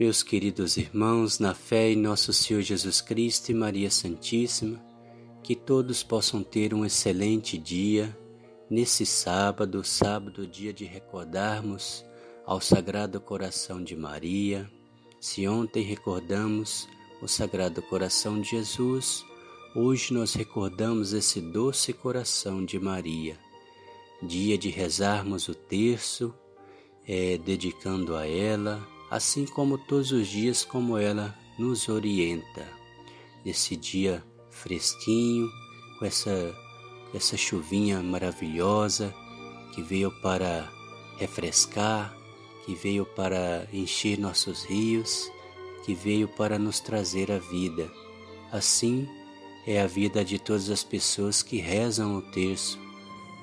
Meus queridos irmãos, na fé em nosso Senhor Jesus Cristo e Maria Santíssima, que todos possam ter um excelente dia nesse sábado, sábado, dia de recordarmos ao Sagrado Coração de Maria. Se ontem recordamos o Sagrado Coração de Jesus, hoje nós recordamos esse doce coração de Maria. Dia de rezarmos o terço, é, dedicando a ela assim como todos os dias como ela nos orienta. Nesse dia fresquinho, com essa, essa chuvinha maravilhosa que veio para refrescar, que veio para encher nossos rios, que veio para nos trazer a vida. Assim é a vida de todas as pessoas que rezam o terço,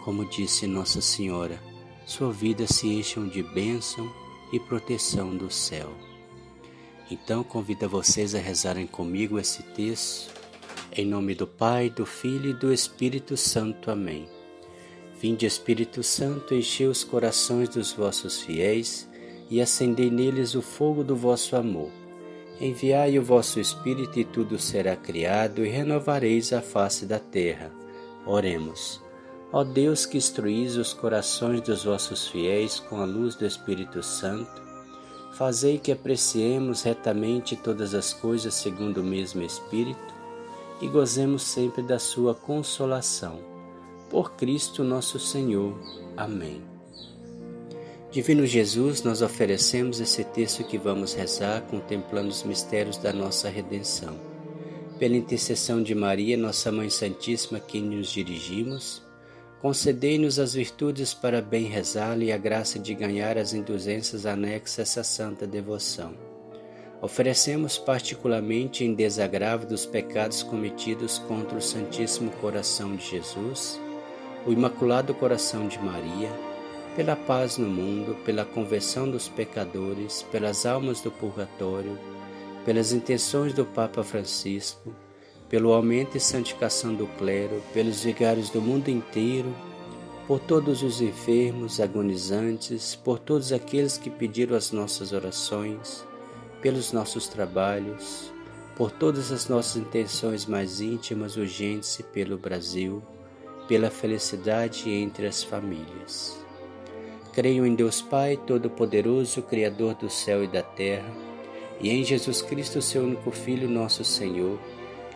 como disse Nossa Senhora, sua vida se encham de bênção e proteção do céu. Então convido vocês a rezarem comigo esse texto, em nome do Pai, do Filho e do Espírito Santo. Amém. Vinde, Espírito Santo, enchei os corações dos vossos fiéis e acendei neles o fogo do vosso amor. Enviai o vosso Espírito e tudo será criado e renovareis a face da terra. Oremos. Ó Deus que instruís os corações dos vossos fiéis com a luz do Espírito Santo, fazei que apreciemos retamente todas as coisas segundo o mesmo Espírito e gozemos sempre da sua consolação. Por Cristo nosso Senhor. Amém. Divino Jesus, nós oferecemos esse texto que vamos rezar contemplando os mistérios da nossa redenção. Pela intercessão de Maria, nossa Mãe Santíssima, que nos dirigimos, Concedei-nos as virtudes para bem rezá-lo e a graça de ganhar as indulgências anexas a essa santa devoção. Oferecemos particularmente em desagravo dos pecados cometidos contra o Santíssimo Coração de Jesus, o Imaculado Coração de Maria, pela paz no mundo, pela conversão dos pecadores, pelas almas do purgatório, pelas intenções do Papa Francisco, pelo aumento e santificação do clero, pelos vigários do mundo inteiro, por todos os enfermos, agonizantes, por todos aqueles que pediram as nossas orações, pelos nossos trabalhos, por todas as nossas intenções mais íntimas, urgentes e pelo Brasil, pela felicidade entre as famílias. Creio em Deus Pai Todo-Poderoso, Criador do céu e da terra, e em Jesus Cristo, seu único Filho, nosso Senhor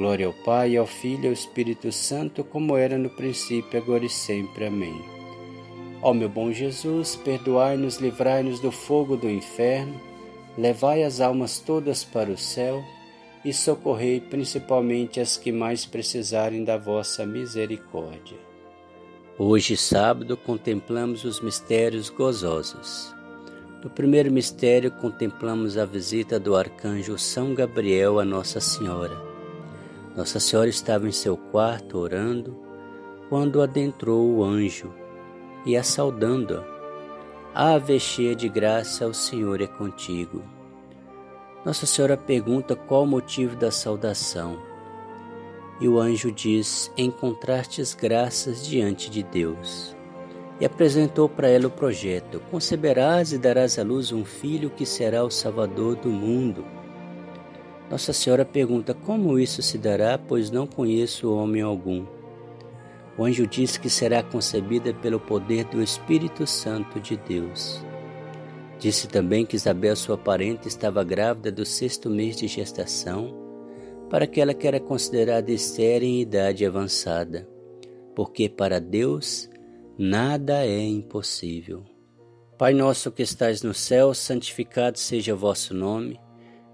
Glória ao Pai, ao Filho e ao Espírito Santo, como era no princípio, agora e sempre. Amém. Ó meu bom Jesus, perdoai-nos, livrai-nos do fogo do inferno, levai as almas todas para o céu e socorrei principalmente as que mais precisarem da vossa misericórdia. Hoje, sábado, contemplamos os mistérios gozosos. No primeiro mistério, contemplamos a visita do arcanjo São Gabriel a Nossa Senhora. Nossa Senhora estava em seu quarto orando quando adentrou o anjo e a saudando-a. Ave cheia de graça, o Senhor é contigo. Nossa Senhora pergunta qual o motivo da saudação. E o anjo diz: Encontrastes graças diante de Deus. E apresentou para ela o projeto: Conceberás e darás à luz um filho que será o Salvador do mundo. Nossa Senhora pergunta: Como isso se dará, pois não conheço homem algum? O anjo diz que será concebida pelo poder do Espírito Santo de Deus. Disse também que Isabel, sua parente, estava grávida do sexto mês de gestação para aquela que era considerada estéril em idade avançada, porque para Deus nada é impossível. Pai nosso que estais no céu, santificado seja o vosso nome.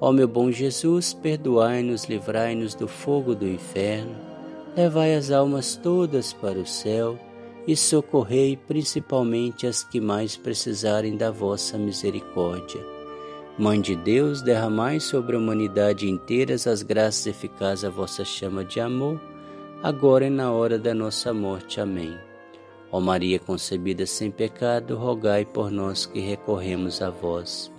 Ó meu bom Jesus, perdoai-nos, livrai-nos do fogo do inferno, levai as almas todas para o céu e socorrei principalmente as que mais precisarem da vossa misericórdia. Mãe de Deus, derramai sobre a humanidade inteira as graças eficazes à vossa chama de amor, agora e na hora da nossa morte. Amém. Ó Maria concebida sem pecado, rogai por nós que recorremos a vós.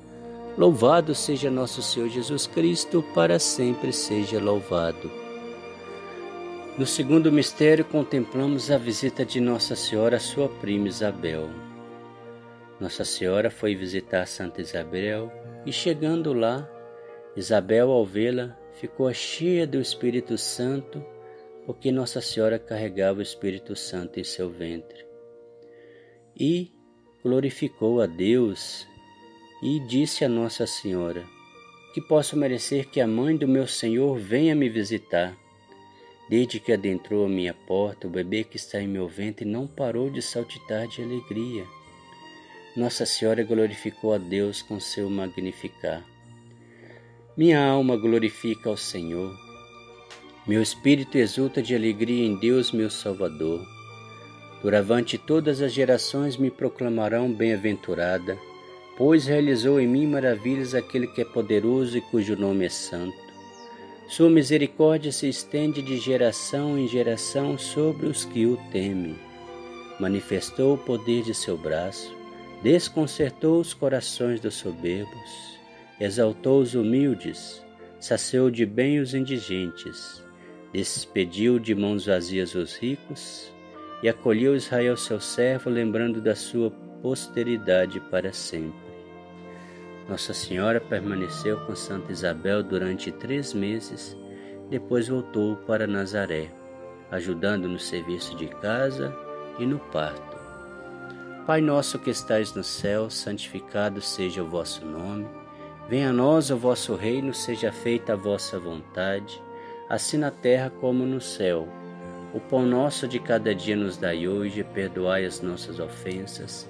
Louvado seja nosso Senhor Jesus Cristo, para sempre seja louvado. No segundo mistério, contemplamos a visita de Nossa Senhora à sua prima Isabel. Nossa Senhora foi visitar Santa Isabel e, chegando lá, Isabel, ao vê-la, ficou cheia do Espírito Santo, porque Nossa Senhora carregava o Espírito Santo em seu ventre. E glorificou a Deus e disse a Nossa Senhora: Que posso merecer que a mãe do meu Senhor venha me visitar. Desde que adentrou a minha porta, o bebê que está em meu ventre não parou de saltitar de alegria. Nossa Senhora glorificou a Deus com seu magnificar. Minha alma glorifica ao Senhor. Meu espírito exulta de alegria em Deus, meu Salvador. Duravante todas as gerações me proclamarão bem-aventurada pois realizou em mim maravilhas aquele que é poderoso e cujo nome é santo. Sua misericórdia se estende de geração em geração sobre os que o temem. Manifestou o poder de seu braço, desconcertou os corações dos soberbos, exaltou os humildes, saciou de bem os indigentes, despediu de mãos vazias os ricos e acolheu Israel seu servo, lembrando da sua posteridade para sempre. Nossa Senhora permaneceu com Santa Isabel durante três meses, depois voltou para Nazaré, ajudando no serviço de casa e no parto. Pai nosso que estais no céu, santificado seja o vosso nome. Venha a nós o vosso reino, seja feita a vossa vontade, assim na terra como no céu. O pão nosso de cada dia nos dai hoje, perdoai as nossas ofensas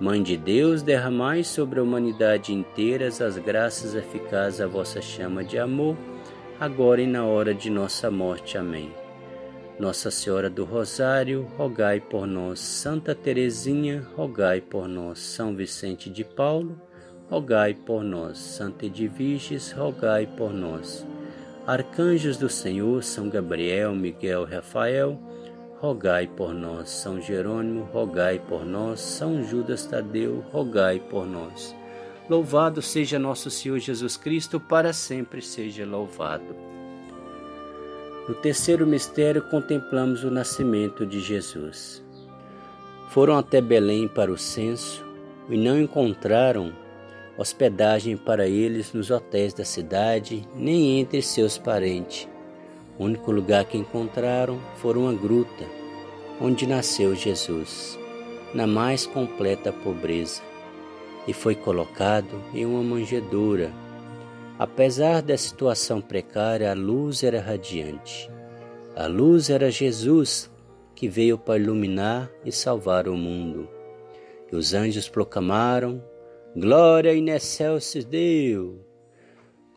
Mãe de Deus, derramai sobre a humanidade inteira as graças eficazes à vossa chama de amor, agora e na hora de nossa morte. Amém. Nossa Senhora do Rosário, rogai por nós. Santa Teresinha, rogai por nós. São Vicente de Paulo, rogai por nós. Santa Edviges, rogai por nós. Arcanjos do Senhor, São Gabriel, Miguel, Rafael, rogai por nós. São Jerônimo, rogai por nós. São Judas Tadeu, rogai por nós. Louvado seja nosso Senhor Jesus Cristo, para sempre seja louvado. No terceiro mistério, contemplamos o nascimento de Jesus. Foram até Belém para o censo e não encontraram hospedagem para eles nos hotéis da cidade, nem entre seus parentes. O único lugar que encontraram foi uma gruta, onde nasceu Jesus, na mais completa pobreza, e foi colocado em uma manjedoura Apesar da situação precária, a luz era radiante. A luz era Jesus que veio para iluminar e salvar o mundo. E os anjos proclamaram: Glória in excelsis Deus!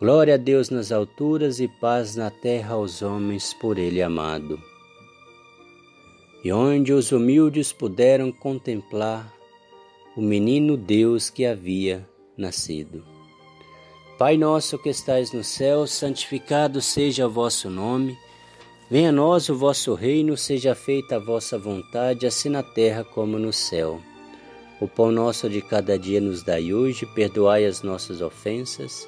Glória a Deus nas alturas e paz na terra aos homens por Ele amado. E onde os humildes puderam contemplar o menino Deus que havia nascido. Pai nosso que estais no céu, santificado seja o vosso nome. Venha a nós o vosso reino, seja feita a vossa vontade, assim na terra como no céu. O pão nosso de cada dia nos dai hoje, perdoai as nossas ofensas,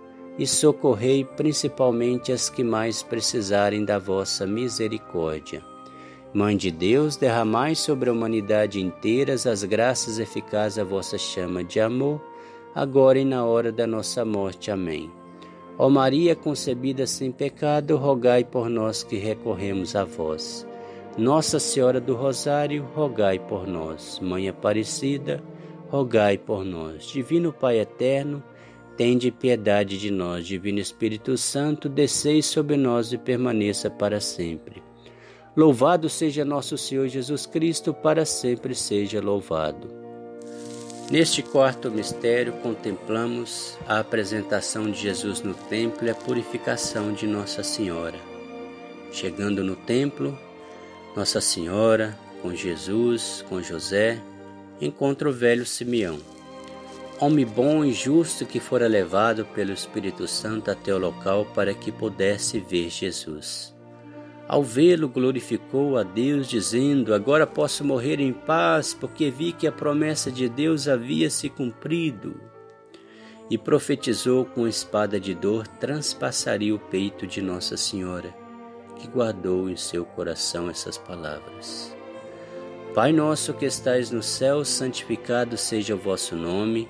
e socorrei principalmente as que mais precisarem da vossa misericórdia. Mãe de Deus, derramai sobre a humanidade inteira as graças eficazes à vossa chama de amor, agora e na hora da nossa morte. Amém. Ó Maria concebida sem pecado, rogai por nós que recorremos a vós. Nossa Senhora do Rosário, rogai por nós. Mãe Aparecida, rogai por nós. Divino Pai eterno, tende piedade de nós. Divino Espírito Santo, descei sobre nós e permaneça para sempre. Louvado seja nosso Senhor Jesus Cristo, para sempre seja louvado. Neste quarto mistério, contemplamos a apresentação de Jesus no templo e a purificação de Nossa Senhora. Chegando no templo, Nossa Senhora, com Jesus, com José, encontra o velho Simeão, homem bom e justo que fora levado pelo Espírito Santo até o local para que pudesse ver Jesus. Ao vê-lo, glorificou a Deus, dizendo: Agora posso morrer em paz, porque vi que a promessa de Deus havia se cumprido. E profetizou com espada de dor transpassaria o peito de Nossa Senhora, que guardou em seu coração essas palavras. Pai nosso que estais no céu, santificado seja o vosso nome.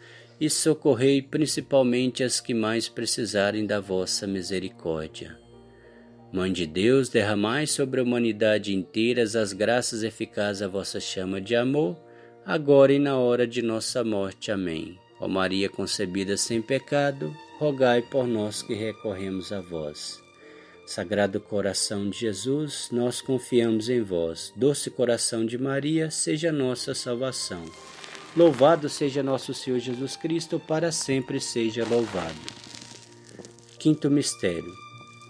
e socorrei principalmente as que mais precisarem da vossa misericórdia. Mãe de Deus, derramai sobre a humanidade inteira as graças eficazes à vossa chama de amor, agora e na hora de nossa morte. Amém. Ó Maria concebida sem pecado, rogai por nós que recorremos a vós. Sagrado coração de Jesus, nós confiamos em vós. Doce coração de Maria, seja nossa salvação. Louvado seja nosso Senhor Jesus Cristo, para sempre seja louvado. Quinto mistério.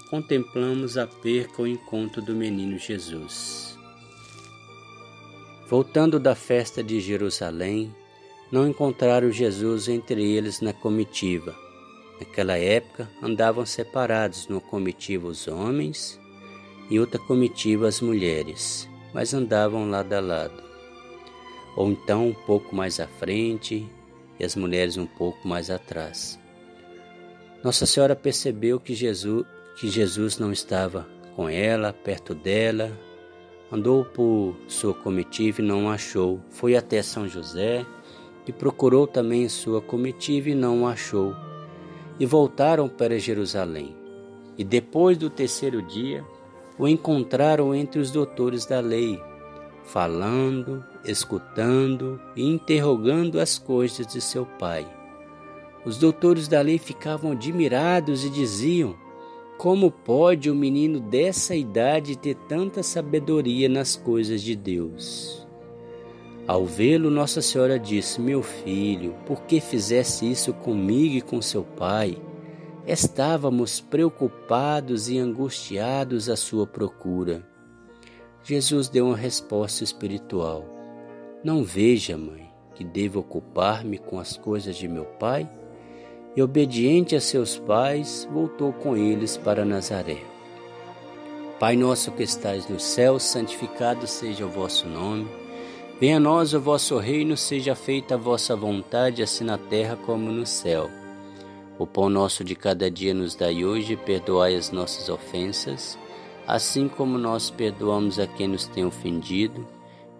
Contemplamos a perca ou encontro do menino Jesus. Voltando da festa de Jerusalém, não encontraram Jesus entre eles na comitiva Naquela época andavam separados no comitiva os homens e outra comitiva as mulheres, mas andavam lado a lado. Ou então um pouco mais à frente e as mulheres um pouco mais atrás. Nossa Senhora percebeu que Jesus, que Jesus não estava com ela, perto dela, andou por sua comitiva e não achou. Foi até São José e procurou também sua comitiva e não achou. E voltaram para Jerusalém. E depois do terceiro dia, o encontraram entre os doutores da lei, falando, escutando e interrogando as coisas de seu pai. Os doutores da lei ficavam admirados e diziam: Como pode um menino dessa idade ter tanta sabedoria nas coisas de Deus? Ao vê-lo, Nossa Senhora disse: Meu filho, por que fizesse isso comigo e com seu pai? Estávamos preocupados e angustiados à sua procura. Jesus deu uma resposta espiritual. Não veja, mãe, que devo ocupar-me com as coisas de meu pai? E obediente a seus pais, voltou com eles para Nazaré. Pai nosso que estais no céu, santificado seja o vosso nome. Venha a nós o vosso reino, seja feita a vossa vontade, assim na terra como no céu. O pão nosso de cada dia nos dai hoje, perdoai as nossas ofensas, assim como nós perdoamos a quem nos tem ofendido,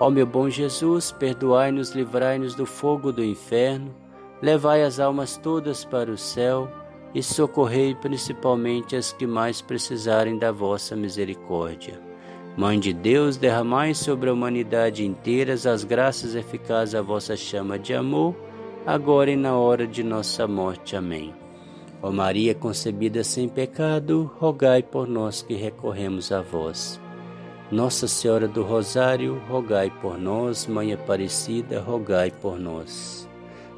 Ó meu bom Jesus, perdoai-nos, livrai-nos do fogo do inferno, levai as almas todas para o céu e socorrei principalmente as que mais precisarem da vossa misericórdia. Mãe de Deus, derramai sobre a humanidade inteira as graças eficazes à vossa chama de amor, agora e na hora de nossa morte. Amém. Ó Maria concebida sem pecado, rogai por nós que recorremos a vós. Nossa Senhora do Rosário, rogai por nós. Mãe Aparecida, rogai por nós.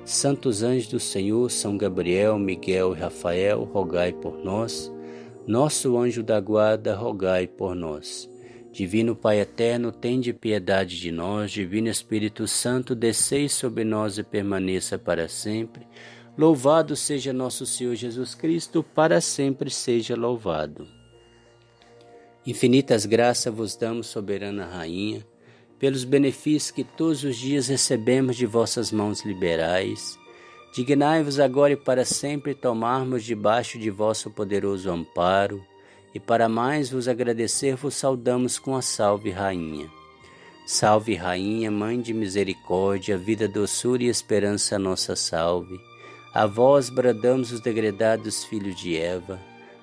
Santos anjos do Senhor, São Gabriel, Miguel e Rafael, rogai por nós. Nosso anjo da guarda, rogai por nós. Divino Pai eterno, tende piedade de nós. Divino Espírito Santo, descei sobre nós e permaneça para sempre. Louvado seja nosso Senhor Jesus Cristo, para sempre seja louvado. Infinitas graças vos damos, soberana Rainha, pelos benefícios que todos os dias recebemos de vossas mãos liberais. Dignai-vos agora e para sempre tomarmos debaixo de vosso poderoso amparo, e para mais vos agradecer, vos saudamos com a Salve Rainha. Salve Rainha, Mãe de Misericórdia, vida, doçura e esperança, nossa salve. A vós bradamos os degredados filhos de Eva,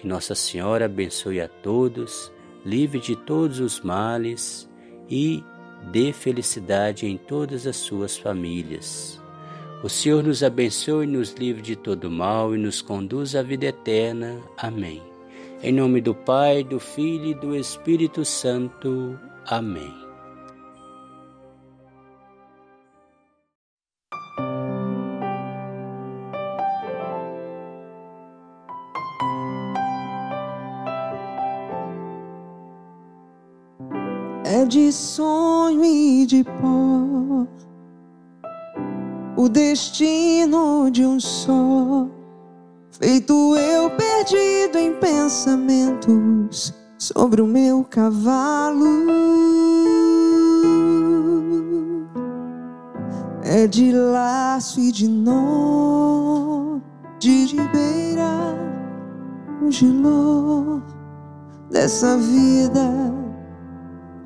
Que Nossa Senhora abençoe a todos, livre de todos os males e dê felicidade em todas as suas famílias. O Senhor nos abençoe nos livre de todo mal e nos conduz à vida eterna. Amém. Em nome do Pai, do Filho e do Espírito Santo. Amém. De sonho e de pó o destino de um só. Feito eu perdido em pensamentos sobre o meu cavalo. É de laço e de nó, de ribeira, um giló dessa vida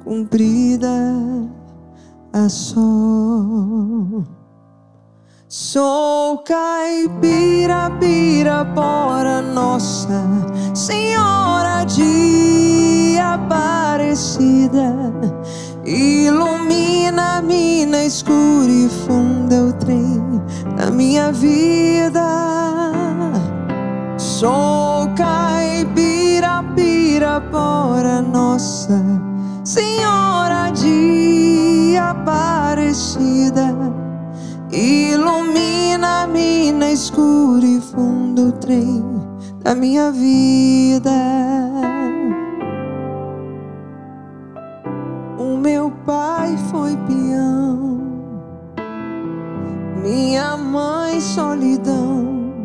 cumprida a sol. Sou caipira, pirapora, Nossa Senhora de Aparecida. Ilumina a mina escura e funda o trem da minha vida. Sou caipira, pirapora, Nossa Senhora de Aparecida Ilumina-me na escura e fundo trem da minha vida. O meu pai foi peão, minha mãe solidão.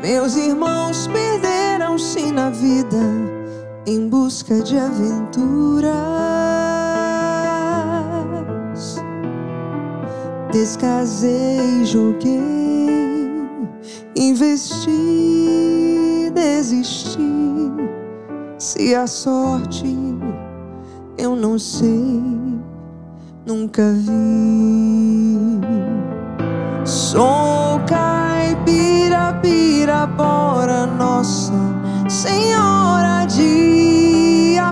Meus irmãos perderam-se na vida em busca de aventura. Descasei, joguei, investi, desisti. Se a sorte eu não sei, nunca vi. Sou caipira, pirapora, Nossa Senhora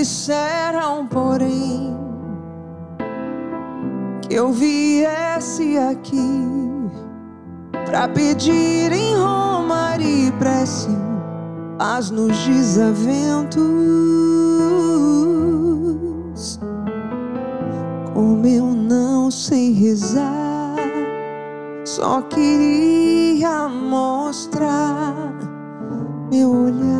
Disseram, porém, que eu viesse aqui para pedir em Roma e prece paz nos desaventos. Como eu não sei rezar, só queria mostrar meu olhar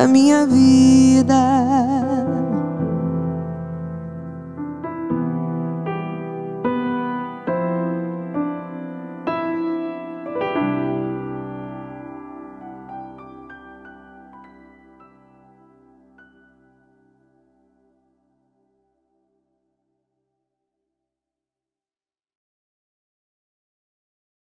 da minha vida.